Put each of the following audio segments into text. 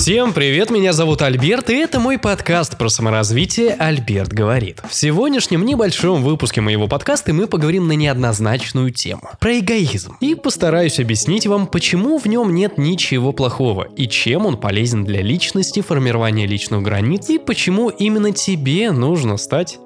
Всем привет, меня зовут Альберт, и это мой подкаст про саморазвитие «Альберт говорит». В сегодняшнем небольшом выпуске моего подкаста мы поговорим на неоднозначную тему – про эгоизм. И постараюсь объяснить вам, почему в нем нет ничего плохого, и чем он полезен для личности, формирования личных границ, и почему именно тебе нужно стать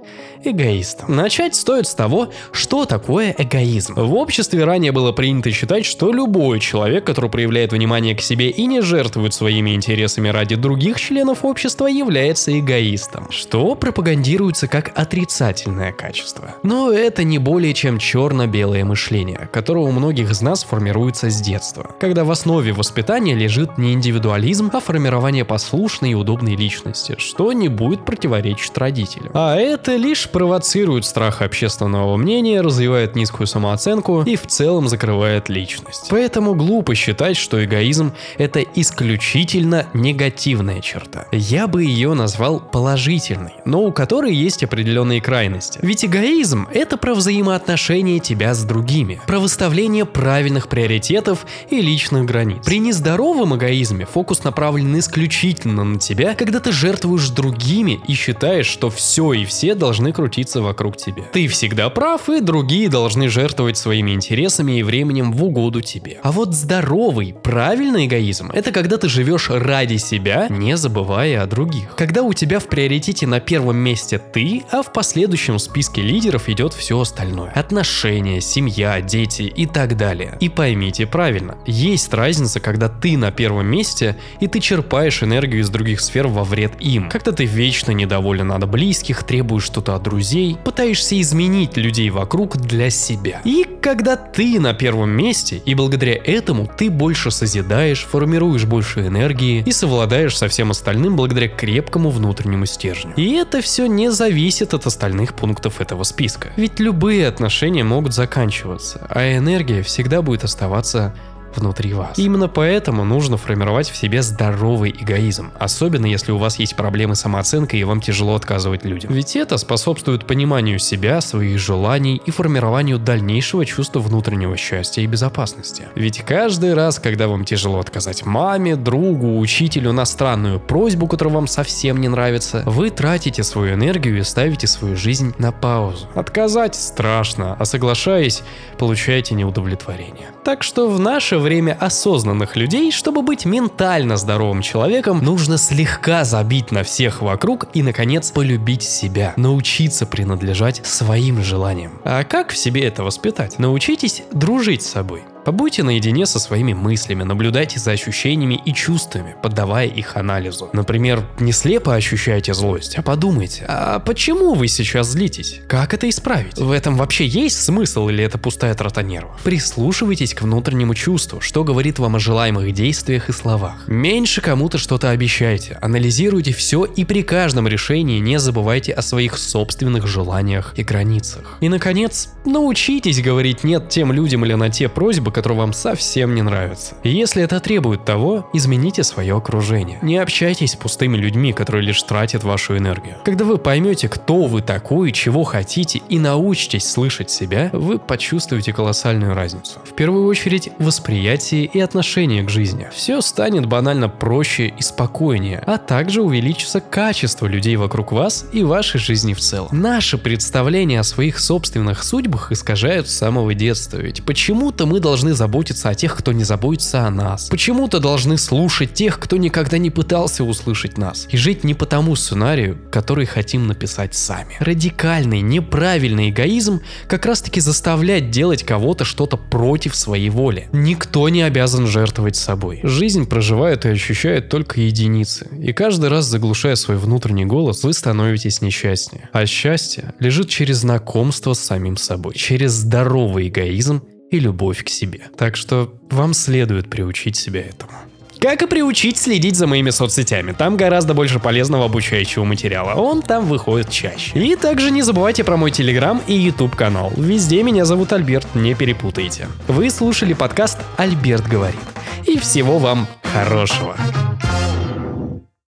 эгоистом. Начать стоит с того, что такое эгоизм. В обществе ранее было принято считать, что любой человек, который проявляет внимание к себе и не жертвует своими интересами ради других членов общества, является эгоистом, что пропагандируется как отрицательное качество. Но это не более чем черно-белое мышление, которое у многих из нас формируется с детства, когда в основе воспитания лежит не индивидуализм, а формирование послушной и удобной личности, что не будет противоречить родителям. А это лишь провоцирует страх общественного мнения, развивает низкую самооценку и в целом закрывает личность. Поэтому глупо считать, что эгоизм – это исключительно негативная черта. Я бы ее назвал положительной, но у которой есть определенные крайности. Ведь эгоизм – это про взаимоотношения тебя с другими, про выставление правильных приоритетов и личных границ. При нездоровом эгоизме фокус направлен исключительно на тебя, когда ты жертвуешь другими и считаешь, что все и все должны крутиться крутиться вокруг тебя. Ты всегда прав, и другие должны жертвовать своими интересами и временем в угоду тебе. А вот здоровый, правильный эгоизм – это когда ты живешь ради себя, не забывая о других. Когда у тебя в приоритете на первом месте ты, а в последующем списке лидеров идет все остальное. Отношения, семья, дети и так далее. И поймите правильно, есть разница, когда ты на первом месте, и ты черпаешь энергию из других сфер во вред им. Когда ты вечно недоволен от близких, требуешь что-то от друзей, пытаешься изменить людей вокруг для себя. И когда ты на первом месте, и благодаря этому ты больше созидаешь, формируешь больше энергии и совладаешь со всем остальным благодаря крепкому внутреннему стержню. И это все не зависит от остальных пунктов этого списка. Ведь любые отношения могут заканчиваться, а энергия всегда будет оставаться внутри вас. Именно поэтому нужно формировать в себе здоровый эгоизм, особенно если у вас есть проблемы с самооценкой и вам тяжело отказывать людям. Ведь это способствует пониманию себя, своих желаний и формированию дальнейшего чувства внутреннего счастья и безопасности. Ведь каждый раз, когда вам тяжело отказать маме, другу, учителю на странную просьбу, которая вам совсем не нравится, вы тратите свою энергию и ставите свою жизнь на паузу. Отказать страшно, а соглашаясь, получаете неудовлетворение. Так что в наше время осознанных людей, чтобы быть ментально здоровым человеком, нужно слегка забить на всех вокруг и, наконец, полюбить себя, научиться принадлежать своим желаниям. А как в себе это воспитать? Научитесь дружить с собой. Побудьте наедине со своими мыслями, наблюдайте за ощущениями и чувствами, поддавая их анализу. Например, не слепо ощущаете злость, а подумайте, а почему вы сейчас злитесь? Как это исправить? В этом вообще есть смысл или это пустая трата нервов? Прислушивайтесь к внутреннему чувству, что говорит вам о желаемых действиях и словах. Меньше кому-то что-то обещайте, анализируйте все и при каждом решении не забывайте о своих собственных желаниях и границах. И наконец, научитесь говорить нет тем людям или на те просьбы, который вам совсем не нравится. И если это требует того, измените свое окружение. Не общайтесь с пустыми людьми, которые лишь тратят вашу энергию. Когда вы поймете, кто вы такой, чего хотите и научитесь слышать себя, вы почувствуете колоссальную разницу. В первую очередь, восприятие и отношение к жизни. Все станет банально проще и спокойнее, а также увеличится качество людей вокруг вас и вашей жизни в целом. Наши представления о своих собственных судьбах искажают с самого детства, ведь почему-то мы должны должны заботиться о тех, кто не заботится о нас. Почему-то должны слушать тех, кто никогда не пытался услышать нас. И жить не по тому сценарию, который хотим написать сами. Радикальный, неправильный эгоизм как раз таки заставляет делать кого-то что-то против своей воли. Никто не обязан жертвовать собой. Жизнь проживают и ощущают только единицы. И каждый раз заглушая свой внутренний голос, вы становитесь несчастнее. А счастье лежит через знакомство с самим собой, через здоровый эгоизм и любовь к себе. Так что вам следует приучить себя этому. Как и приучить следить за моими соцсетями. Там гораздо больше полезного обучающего материала. Он там выходит чаще. И также не забывайте про мой телеграм и YouTube канал. Везде меня зовут Альберт, не перепутайте. Вы слушали подкаст «Альберт говорит». И всего вам хорошего.